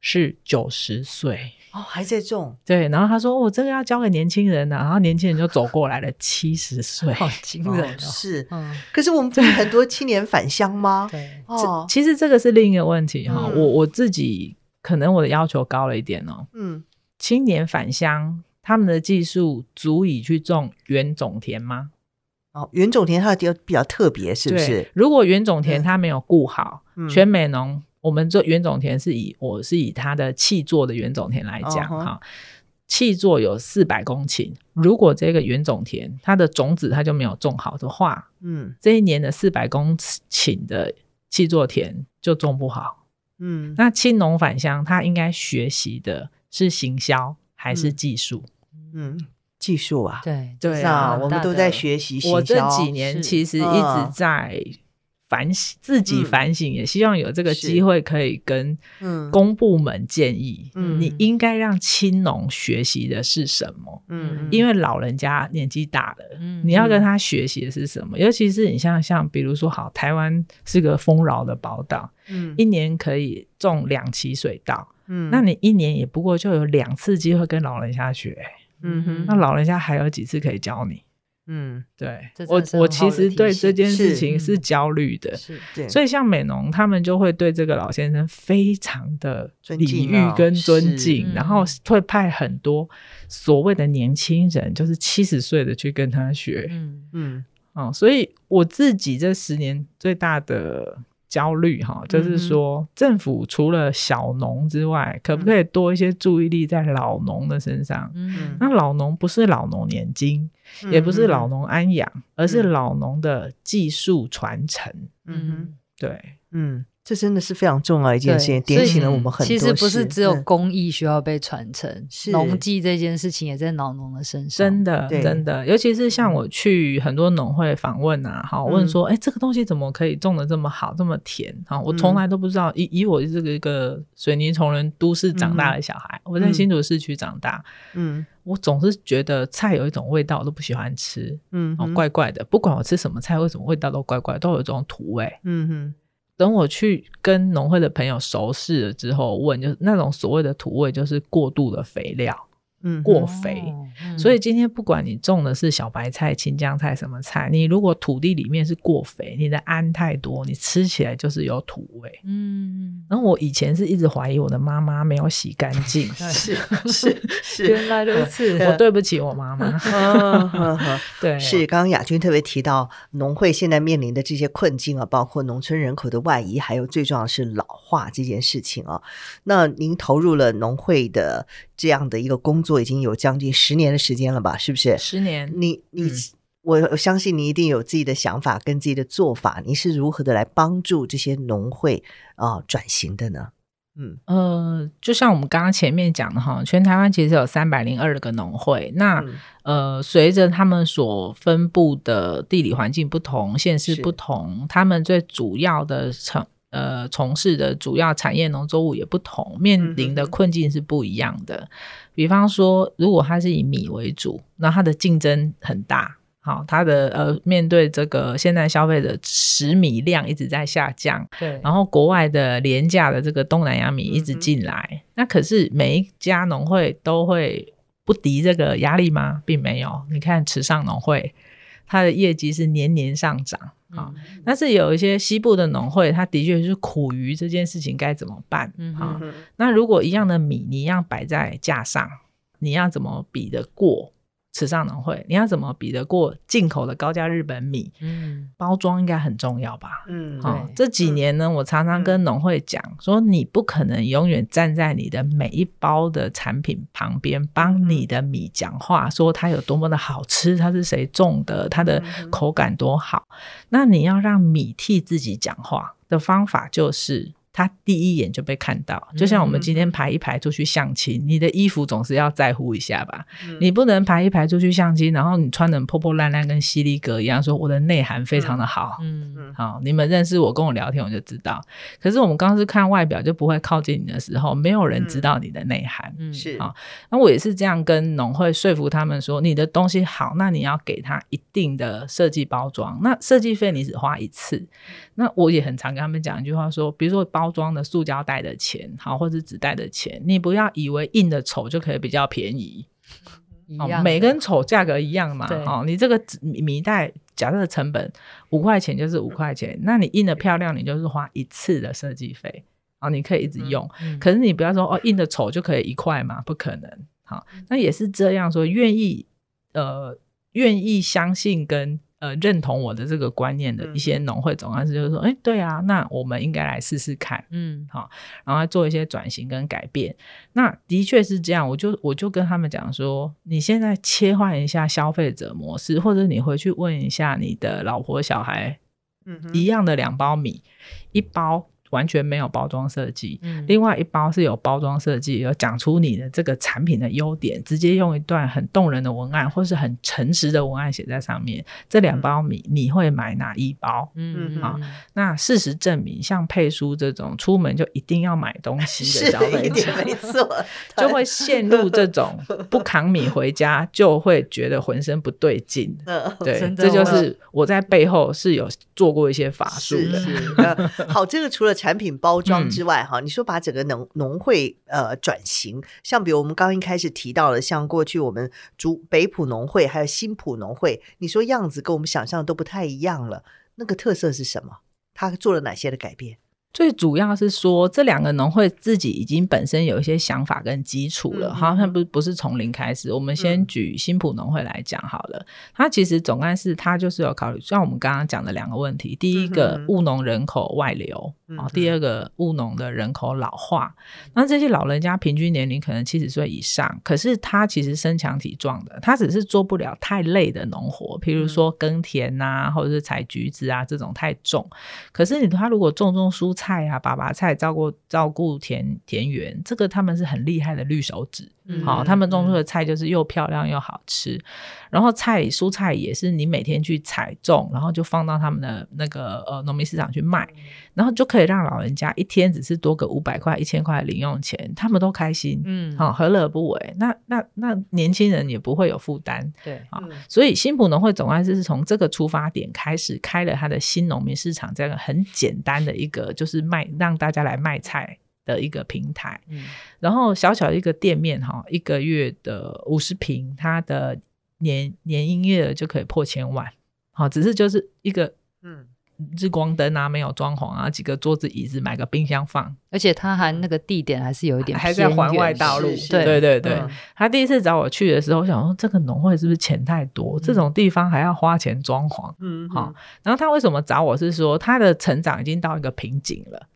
S2: 是九十岁。
S1: 哦，还在种
S2: 对，然后他说：“我这个要交给年轻人呢、啊。”然后年轻人就走过来了，七十岁，
S3: 好惊人、哦哦！
S1: 是，嗯、可是我们不是很多青年返乡吗？
S2: 对，哦，其实这个是另一个问题哈。嗯、我我自己可能我的要求高了一点哦。嗯，青年返乡，他们的技术足以去种原种田吗？
S1: 哦，原种田它的比较特别，是不是？
S2: 如果原种田它没有顾好，嗯、全美浓。我们做原种田是以我是以它的气作的原种田来讲哈，契作有四百公顷。如果这个原种田它的种子它就没有种好的话，嗯，这一年的四百公顷的气作田就种不好。嗯，那青农返乡，他应该学习的是行销还是技术？
S1: 嗯，技术啊，
S3: 对
S1: 对啊，我们都在学习。
S2: 我这几年其实一直在。反省自己反省，嗯、也希望有这个机会可以跟公部门建议，嗯、你应该让青农学习的是什么？嗯，因为老人家年纪大了，嗯，你要跟他学习的是什么？嗯、尤其是你像像比如说，好，台湾是个丰饶的宝岛，嗯，一年可以种两期水稻，嗯，那你一年也不过就有两次机会跟老人家学，嗯哼，那老人家还有几次可以教你？嗯，对，我我其实对这件事情是焦虑的，是，对，所以像美农他们就会对这个老先生非常的礼遇跟尊敬，然后会派很多所谓的年轻人，就是七十岁的去跟他学，嗯嗯，哦，所以我自己这十年最大的。焦虑哈，就是说政府除了小农之外，嗯、可不可以多一些注意力在老农的身上？嗯，那老农不是老农年金，嗯、也不是老农安养，嗯、而是老农的技术传承。嗯，对，嗯。
S1: 这真的是非常重要一件事情，点醒了我们很多。
S3: 其实不是只有工艺需要被传承，农技这件事情也在老农的身上。
S2: 真的，真的，尤其是像我去很多农会访问啊，好问说，哎，这个东西怎么可以种的这么好，这么甜？哈，我从来都不知道。以以我这个一个水泥丛人都市长大的小孩，我在新竹市区长大，嗯，我总是觉得菜有一种味道，我都不喜欢吃，嗯，怪怪的。不管我吃什么菜，为什么味道都怪怪，都有一种土味，嗯哼。等我去跟农会的朋友熟识了之后，问就是那种所谓的土味，就是过度的肥料。嗯，过肥，嗯、所以今天不管你种的是小白菜、青江菜什么菜，你如果土地里面是过肥，你的氨太多，你吃起来就是有土味。嗯，然后我以前是一直怀疑我的妈妈没有洗干净
S1: 是是是，
S3: 原来如此，
S2: 我对不起我妈妈。对，
S1: 是刚刚雅君特别提到农会现在面临的这些困境啊，包括农村人口的外移，还有最重要的是老化这件事情啊。那您投入了农会的这样的一个工作已经有将近十年的时间了吧？是不是？
S2: 十年。
S1: 你你，嗯、我相信你一定有自己的想法跟自己的做法。你是如何的来帮助这些农会啊、呃、转型的呢？
S2: 嗯呃，就像我们刚刚前面讲的哈，全台湾其实有三百零二个农会。那、嗯、呃，随着他们所分布的地理环境不同，县市不同，他们最主要的成。呃，从事的主要产业农作物也不同，面临的困境是不一样的。嗯、比方说，如果它是以米为主，那它的竞争很大。好，它的呃，面对这个现在消费者食米量一直在下降，对，然后国外的廉价的这个东南亚米一直进来，嗯、那可是每一家农会都会不敌这个压力吗？并没有。你看池上农会，它的业绩是年年上涨。好，但是有一些西部的农会，他的确是苦于这件事情该怎么办？嗯哼哼，那如果一样的米，你一样摆在架上，你要怎么比得过？池上农会，你要怎么比得过进口的高价日本米？嗯，包装应该很重要吧？嗯，好，这几年呢，嗯、我常常跟农会讲说，你不可能永远站在你的每一包的产品旁边，帮你的米讲话，说它有多么的好吃，它是谁种的，它的口感多好。那你要让米替自己讲话的方法就是。他第一眼就被看到，就像我们今天排一排出去相亲，嗯、你的衣服总是要在乎一下吧？嗯、你不能排一排出去相亲，然后你穿的破破烂烂，跟犀利哥一样，说我的内涵非常的好。嗯嗯，好，你们认识我，跟我聊天，我就知道。可是我们刚是看外表，就不会靠近你的时候，没有人知道你的内涵。嗯，是啊。那我也是这样跟农会说服他们说，你的东西好，那你要给他一定的设计包装，那设计费你只花一次。那我也很常跟他们讲一句话说，比如说包。包装的塑胶袋的钱，好，或者纸袋的钱，你不要以为印的丑就可以比较便宜，哦，每根丑价格一样嘛，哦，你这个米袋假设成本五块钱就是五块钱，那你印的漂亮，你就是花一次的设计费，哦，你可以一直用，可是你不要说哦，印的丑就可以一块嘛，不可能，好，那也是这样说，愿意呃，愿意相信跟。呃，认同我的这个观念的一些农会总干事就是说，哎、嗯，对啊，那我们应该来试试看，嗯，好，然后做一些转型跟改变。那的确是这样，我就我就跟他们讲说，你现在切换一下消费者模式，或者你回去问一下你的老婆小孩，嗯，一样的两包米，一包完全没有包装设计，
S3: 嗯、
S2: 另外一包是有包装设计，有讲出你的这个产品的优点，直接用一段很动人的文案或是很诚实的文案写在上面。这两包米、嗯、你会买哪一包？嗯，啊。那事实证明，像佩书这种出门就一定要买东西的消费者，
S1: 没错，
S2: 就会陷入这种 不扛米回家就会觉得浑身不对劲。对，这就是我在背后是有做过一些法术的。
S1: 是是好，这个除了产品包装之外，哈、嗯，你说把整个农农会呃转型，像比如我们刚一开始提到了，像过去我们竹北浦农会还有新浦农会，你说样子跟我们想象都不太一样了，那个特色是什么？他做了哪些的改变？
S2: 最主要是说，这两个农会自己已经本身有一些想法跟基础了，好像不不是从零开始。我们先举新埔农会来讲好了，它其实总干事他就是有考虑，像我们刚刚讲的两个问题，第一个务农人口外流，啊，第二个务农的人口老化。那这些老人家平均年龄可能七十岁以上，可是他其实身强体壮的，他只是做不了太累的农活，譬如说耕田呐，或者是采橘子啊这种太重。可是你他如果种种蔬菜，菜啊，拔拔菜，照顾照顾田田园，这个他们是很厉害的绿手指。嗯，好，他们种出的菜就是又漂亮又好吃。然后菜蔬菜也是你每天去采种，然后就放到他们的那个呃农民市场去卖，然后就可以让老人家一天只是多个五百块、一千块的零用钱，他们都开心。嗯，好，何乐而不为？那那那年轻人也不会有负担。对，啊，所以新埔农会总干事是从这个出发点开始开了他的新农民市场，这样很简单的一个就是卖让大家来卖菜的一个平台。嗯，然后小小一个店面哈，一个月的五十平，它的。年年营业额就可以破千万，好，只是就是一个嗯日光灯啊，没有装潢啊，几个桌子椅子，买个冰箱放，
S3: 而且他还那个地点还是有一点
S2: 还在环外道路，对对对对。嗯、他第一次找我去的时候，我想说这个农会是不是钱太多？嗯、这种地方还要花钱装潢，嗯，好。然后他为什么找我是说他的成长已经到一个瓶颈了。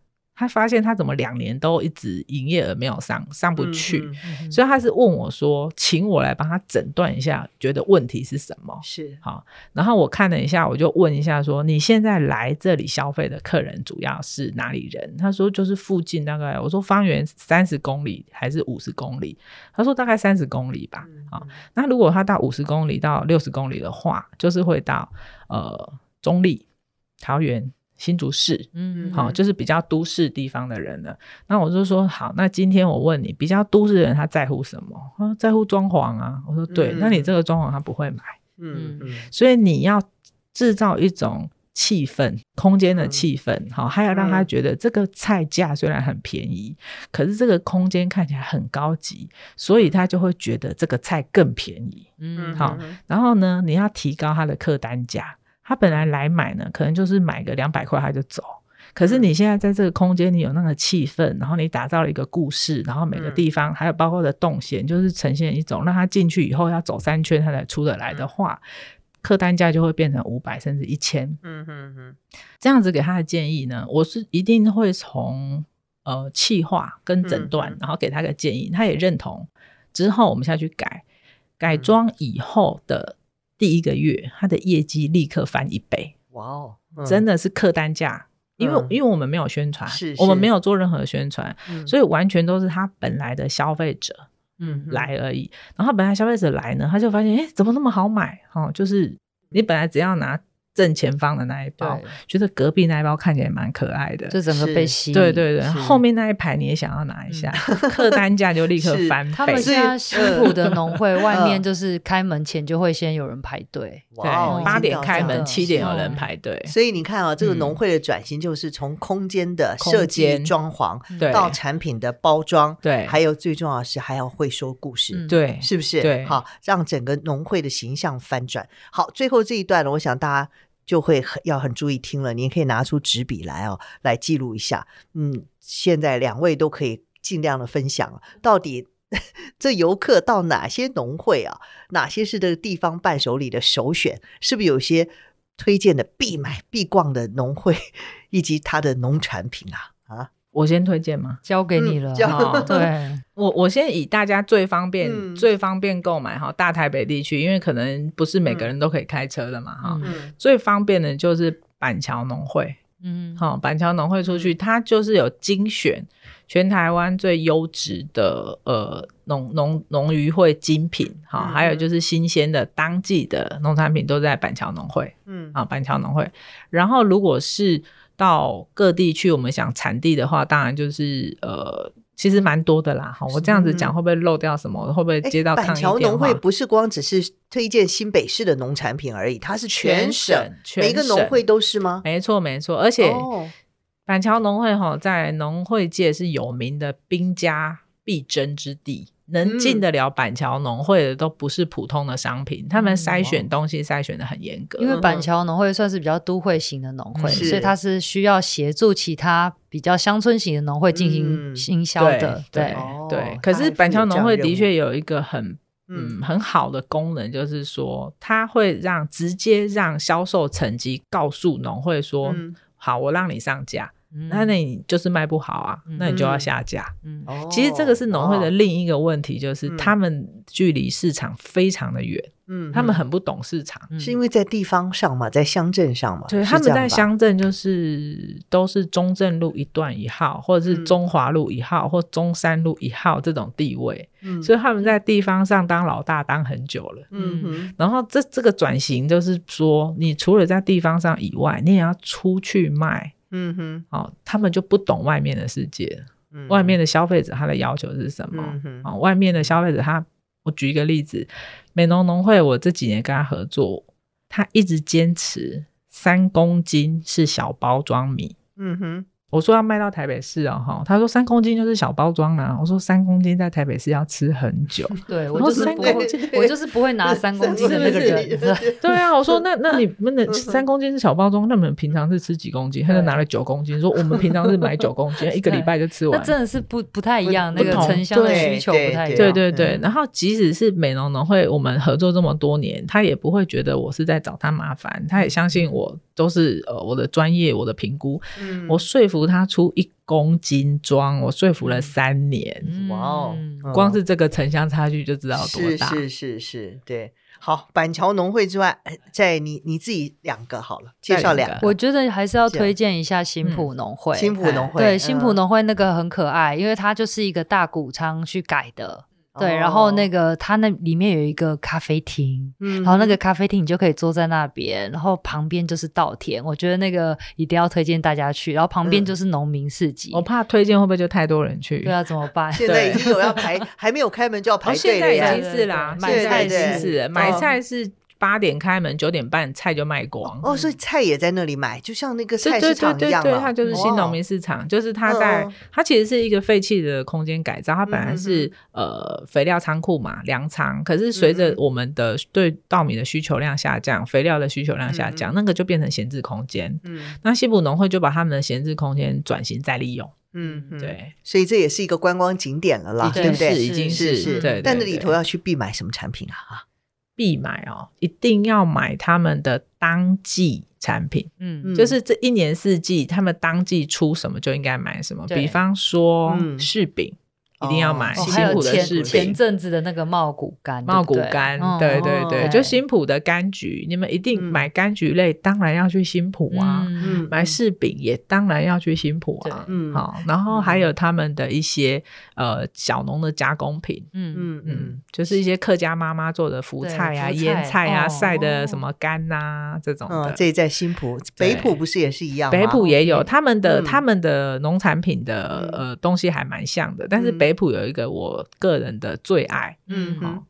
S2: 他发现他怎么两年都一直营业额没有上上不去，嗯嗯嗯、所以他是问我说，请我来帮他诊断一下，觉得问题是什么？是好，然后我看了一下，我就问一下说，你现在来这里消费的客人主要是哪里人？他说就是附近大概，我说方圆三十公里还是五十公里？他说大概三十公里吧。好、嗯，那如果他到五十公里到六十公里的话，就是会到呃中立、桃园。新竹市，嗯，好，就是比较都市地方的人了。那我就说好，那今天我问你，比较都市的人他在乎什么？他在乎装潢啊。我说对，嗯、那你这个装潢他不会买，嗯嗯。所以你要制造一种气氛，空间的气氛，好、嗯，还要让他觉得这个菜价虽然很便宜，嗯、可是这个空间看起来很高级，所以他就会觉得这个菜更便宜，嗯，好。然后呢，你要提高他的客单价。他本来来买呢，可能就是买个两百块他就走。可是你现在在这个空间，你有那个气氛，然后你打造了一个故事，然后每个地方还有包括的动线，就是呈现一种让他进去以后要走三圈他才出得来的话，客单价就会变成五百甚至一千。嗯哼哼，这样子给他的建议呢，我是一定会从呃气化跟诊断，然后给他个建议，他也认同之后，我们下去改改装以后的。第一个月，他的业绩立刻翻一倍，哇哦，真的是客单价，因为因为我们没有宣传，是我们没有做任何宣传，所以完全都是他本来的消费者，嗯，来而已。然后本来消费者来呢，他就发现，哎，怎么那么好买？哦，就是你本来只要拿。正前方的那一包，觉得隔壁那一包看起来蛮可爱的，
S3: 就整个被吸引。
S2: 对对对，后面那一排你也想要拿一下，嗯、客单价就立刻翻倍。
S3: 他们家新浦的农会 外面就是开门前就会先有人排队，
S2: 对，八点开门，七点有人排队。
S1: 所以你看啊，这个农会的转型就是从空间的设计、装潢到产品的包装，对，还有最重要的是还要会说故事，对，是不是？对，好，让整个农会的形象翻转。好，最后这一段呢，我想大家。就会很要很注意听了，你可以拿出纸笔来哦，来记录一下。嗯，现在两位都可以尽量的分享，到底 这游客到哪些农会啊？哪些是这个地方伴手礼的首选？是不是有些推荐的必买必逛的农会，以及它的农产品啊？啊？
S2: 我先推荐吗？
S3: 交给你了。嗯、对，
S2: 我我先以大家最方便、嗯、最方便购买哈，大台北地区，因为可能不是每个人都可以开车的嘛哈。嗯、最方便的就是板桥农会，嗯，好，板桥农会出去，它就是有精选全台湾最优质的呃农农农渔会精品，哈，还有就是新鲜的当季的农产品都在板桥农会，嗯，啊，板桥农会。然后如果是到各地去，我们想产地的话，当然就是呃。其实蛮多的啦，哈，我这样子讲会不会漏掉什么？嗯、会不会接到抗议电话？板桥农会
S1: 不是光只是推荐新北市的农产品而已，它是全省，全省每个农会都是吗？
S2: 没错，没错，而且板桥农会哈在农会界是有名的兵家必争之地。能进得了板桥农会的都不是普通的商品，嗯、他们筛选东西筛选的很严格。
S3: 因为板桥农会算是比较都会型的农会，嗯、所以它是需要协助其他比较乡村型的农会进行行销的。嗯、对对，可是板桥农会的确有一个很嗯很好的功能，就是说它会让直接让销售层级告诉农会说，嗯、好，我让你上架。那那你就是卖不好啊，嗯、那你就要下架。嗯，其实这个是农会的另一个问题，就是他们距离市场非常的远。嗯，他们很不懂市场，
S1: 是因为在地方上嘛，在乡镇上嘛。
S2: 对，他们在乡镇就是都是中正路一段一号，或者是中华路一号，或中山路一号这种地位。嗯，所以他们在地方上当老大当很久了。嗯哼，然后这这个转型就是说，你除了在地方上以外，你也要出去卖。嗯哼，哦，他们就不懂外面的世界，嗯、外面的消费者他的要求是什么？嗯哦，外面的消费者他，我举一个例子，美农农会，我这几年跟他合作，他一直坚持三公斤是小包装米。嗯哼。我说要卖到台北市哦，哈，他说三公斤就是小包装啊。我说三公斤在台北市要吃很久。
S3: 对，我就是不会，我就是不会拿三公斤的那个人。
S2: 对啊，我说那那你们的三公斤是小包装，那你们平常是吃几公斤？他就拿了九公斤，说我们平常是买九公斤，一个礼拜就吃完。
S3: 那真的是不不太一样，那个城乡的需求不太一样。
S2: 对对对，然后即使是美农农会，我们合作这么多年，他也不会觉得我是在找他麻烦，他也相信我都是呃我的专业，我的评估，我说服他出一。公斤装，我说服了三年，哇哦！光是这个城乡差距就知道多大。
S1: 是是是是，对。好，板桥农会之外，在你你自己两个好了，介绍两个。
S3: 我觉得还是要推荐一下新浦农会。
S1: 新浦农会，
S3: 对，新浦农会那个很可爱，因为它就是一个大谷仓去改的。对，然后那个它那里面有一个咖啡厅，嗯，然后那个咖啡厅你就可以坐在那边，然后旁边就是稻田，我觉得那个一定要推荐大家去，然后旁边就是农民市集。
S2: 我怕推荐会不会就太多人去？
S3: 对啊，怎么办？
S1: 现在已经有要排，还没有开门就要排队了。
S2: 现在已经是啦，买菜是买菜是。八点开门，九点半菜就卖光。
S1: 哦，所以菜也在那里买，就像那个菜市场一样。对对对对，
S2: 它就是新农民市场，就是它在它其实是一个废弃的空间改造。它本来是呃肥料仓库嘛，粮仓。可是随着我们的对稻米的需求量下降，肥料的需求量下降，那个就变成闲置空间。嗯，那西部农会就把他们的闲置空间转型再利用。嗯，对，
S1: 所以这也是一个观光景点了啦，对不对？
S2: 已经是是，对。
S1: 但那里头要去必买什么产品啊？
S2: 必买哦，一定要买他们的当季产品。嗯，就是这一年四季，他们当季出什么就应该买什么。比方说柿饼。一定要买新埔的柿饼，
S3: 前阵子的那个茂谷柑，
S2: 茂谷柑，对对对，就新浦的柑橘，你们一定买柑橘类，当然要去新浦啊。买柿饼也当然要去新浦啊。嗯，好，然后还有他们的一些呃小农的加工品，嗯嗯嗯，就是一些客家妈妈做的福菜啊、腌菜啊、晒的什么干呐这种的。
S1: 这在新浦，北浦不是也是一样？
S2: 北浦也有他们的他们的农产品的呃东西还蛮像的，但是北。北埔有一个我个人的最爱，嗯哼，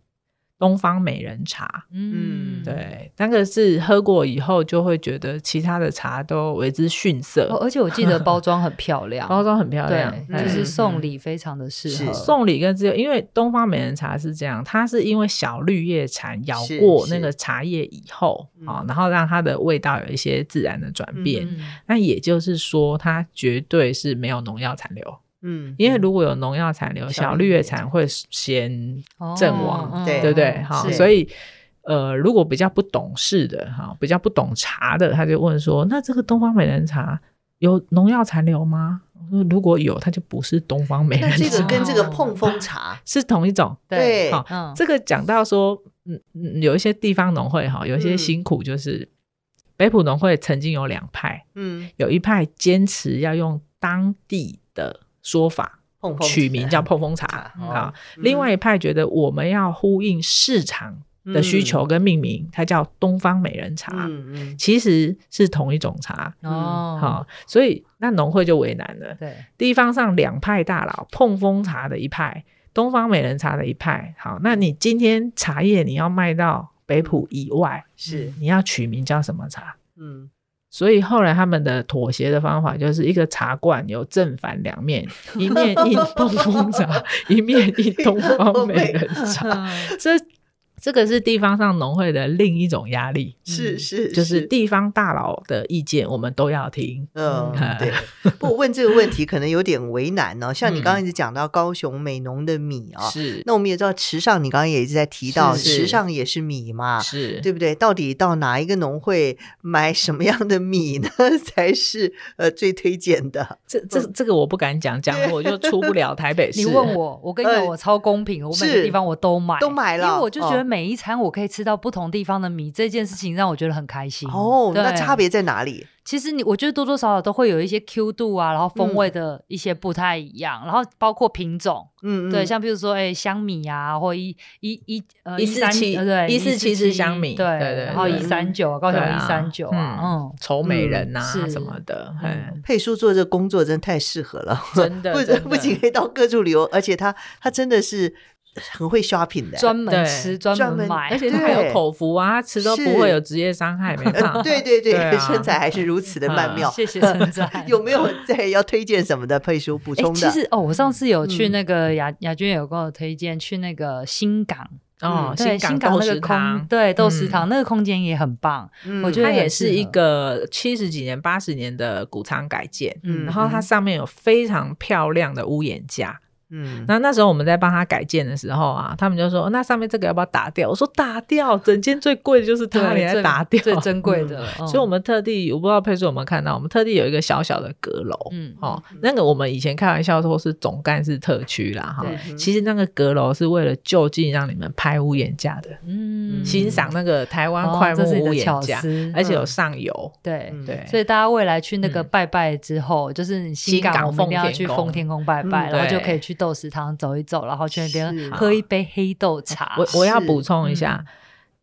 S2: 东方美人茶，嗯，对，那个是喝过以后就会觉得其他的茶都为之逊色，
S3: 而且我记得包装很漂亮，
S2: 包装很漂亮，
S3: 就是送礼非常的适合。
S2: 送礼跟只有因为东方美人茶是这样，它是因为小绿叶蝉咬过那个茶叶以后啊，然后让它的味道有一些自然的转变，那也就是说它绝对是没有农药残留。嗯，因为如果有农药残留，小绿叶蝉会先阵亡，对对不对？好，所以呃，如果比较不懂事的哈，比较不懂茶的，他就问说：“那这个东方美人茶有农药残留吗？”我说：“如果有，它就不是东方美人茶。”
S1: 这个跟这个 碰风茶
S2: 是同一种，
S1: 对。
S2: 好，这个讲到说，嗯嗯，有一些地方农会哈，有一些辛苦就是。北埔农会曾经有两派，嗯，有一派坚持要用当地的说法。取名叫碰风茶，好。另外一派觉得我们要呼应市场的需求跟命名，它叫东方美人茶。嗯，其实是同一种茶。哦，好，所以那农会就为难了。对，地方上两派大佬，碰风茶的一派，东方美人茶的一派。好，那你今天茶叶你要卖到北埔以外，是你要取名叫什么茶？嗯。所以后来他们的妥协的方法就是一个茶罐有正反两面，一面印东风茶，一面印东方美人茶。这这个是地方上农会的另一种压力，是是，就是地方大佬的意见我们都要听。嗯，对。
S1: 不过问这个问题可能有点为难哦。像你刚刚一直讲到高雄美浓的米啊，是。那我们也知道池上，你刚刚也一直在提到池上也是米嘛，是对不对？到底到哪一个农会买什么样的米呢？才是呃最推荐的？
S2: 这这这个我不敢讲，讲我就出不了台北市。
S3: 你问我，我跟你讲，我超公平，我每个地方我都买，
S1: 都买了，
S3: 因为我就觉得。每一餐我可以吃到不同地方的米，这件事情让我觉得很开心。
S1: 哦，那差别在哪里？
S3: 其实你，我觉得多多少少都会有一些 Q 度啊，然后风味的一些不太一样，然后包括品种，嗯，对，像比如说，哎，香米啊，或一一一呃
S2: 一四七，对，一四七是香米，
S3: 对对对，然后一三九，高雄一三九啊，嗯，
S2: 丑美人呐什么的，
S1: 佩叔做这个工作真的太适合了，
S2: 真的，
S1: 不不仅可以到各处旅游，而且他他真的是。很会 shopping 的，
S3: 专门吃，专门买，
S2: 而且他还有口福啊，吃都不会有职业伤害，没 错。
S1: 对对对，身材还是如此的曼妙，
S3: 谢谢称赞。
S1: 有没有在要推荐什么的配书补充的？
S3: 其实哦，我上次有去那个雅雅娟有跟我推荐去那个新港。
S2: 哦，
S3: 对，新港那个空对豆食堂那个空间也很棒，我觉得
S2: 它也是一个七十几年八十年的谷仓改建，嗯，然后它上面有非常漂亮的屋檐架。嗯，那那时候我们在帮他改建的时候啊，他们就说：“那上面这个要不要打掉？”我说：“打掉，整间最贵的就是它，你来打掉，
S3: 最珍贵的。”
S2: 所以，我们特地，我不知道佩叔有没有看到，我们特地有一个小小的阁楼，嗯，哦，那个我们以前开玩笑说是总干事特区啦，哈，其实那个阁楼是为了就近让你们拍屋檐架的，嗯，欣赏那个台湾快木屋檐架，而且有上游，
S3: 对对，所以大家未来去那个拜拜之后，就是你新港我们一定要去奉天宫拜拜，然后就可以去。豆食堂走一走，然后去那边喝一杯黑豆茶。
S2: 我我要补充一下，嗯、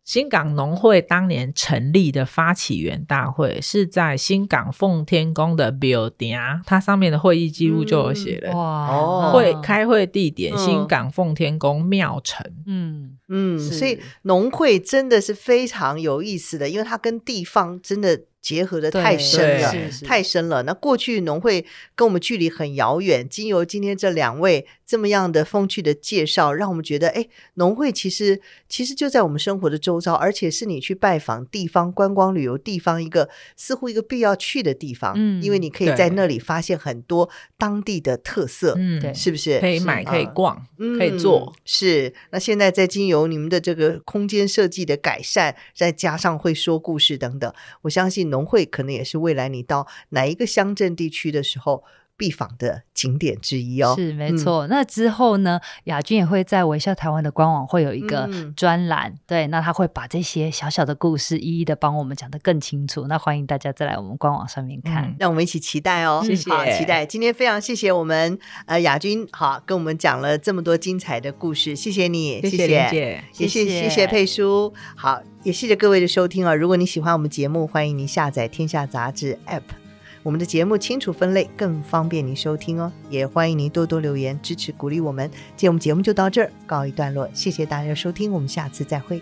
S2: 新港农会当年成立的发起员大会是在新港奉天宫的庙埕，它上面的会议记录就有写了。嗯、哇，会开会地点、嗯、新港奉天宫庙城。嗯
S1: 嗯，所以农会真的是非常有意思的，因为它跟地方真的。结合的太深了，太深了。那过去农会跟我们距离很遥远，经由今天这两位这么样的风趣的介绍，让我们觉得，哎，农会其实其实就在我们生活的周遭，而且是你去拜访地方观光旅游地方一个似乎一个必要去的地方，嗯，因为你可以在那里发现很多当地的特色，嗯，对，是不是？
S2: 可以买，可以逛，可以做。
S1: 是。那现在在经由你们的这个空间设计的改善，再加上会说故事等等，我相信。农会可能也是未来你到哪一个乡镇地区的时候必访的景点之一哦。
S3: 是没错。嗯、那之后呢，雅君也会在微笑台湾的官网会有一个专栏，嗯、对，那他会把这些小小的故事一一的帮我们讲得更清楚。那欢迎大家再来我们官网上面看，
S1: 让、嗯、我们一起期待哦。谢谢，好期待。今天非常谢谢我们呃雅君，好跟我们讲了这么多精彩的故事，谢谢你，谢谢，谢谢，谢谢，谢谢佩书，好。也谢谢各位的收听啊！如果你喜欢我们节目，欢迎您下载《天下杂志》App，我们的节目清楚分类，更方便您收听哦。也欢迎您多多留言支持鼓励我们。今天我们节目就到这儿告一段落，谢谢大家的收听，我们下次再会。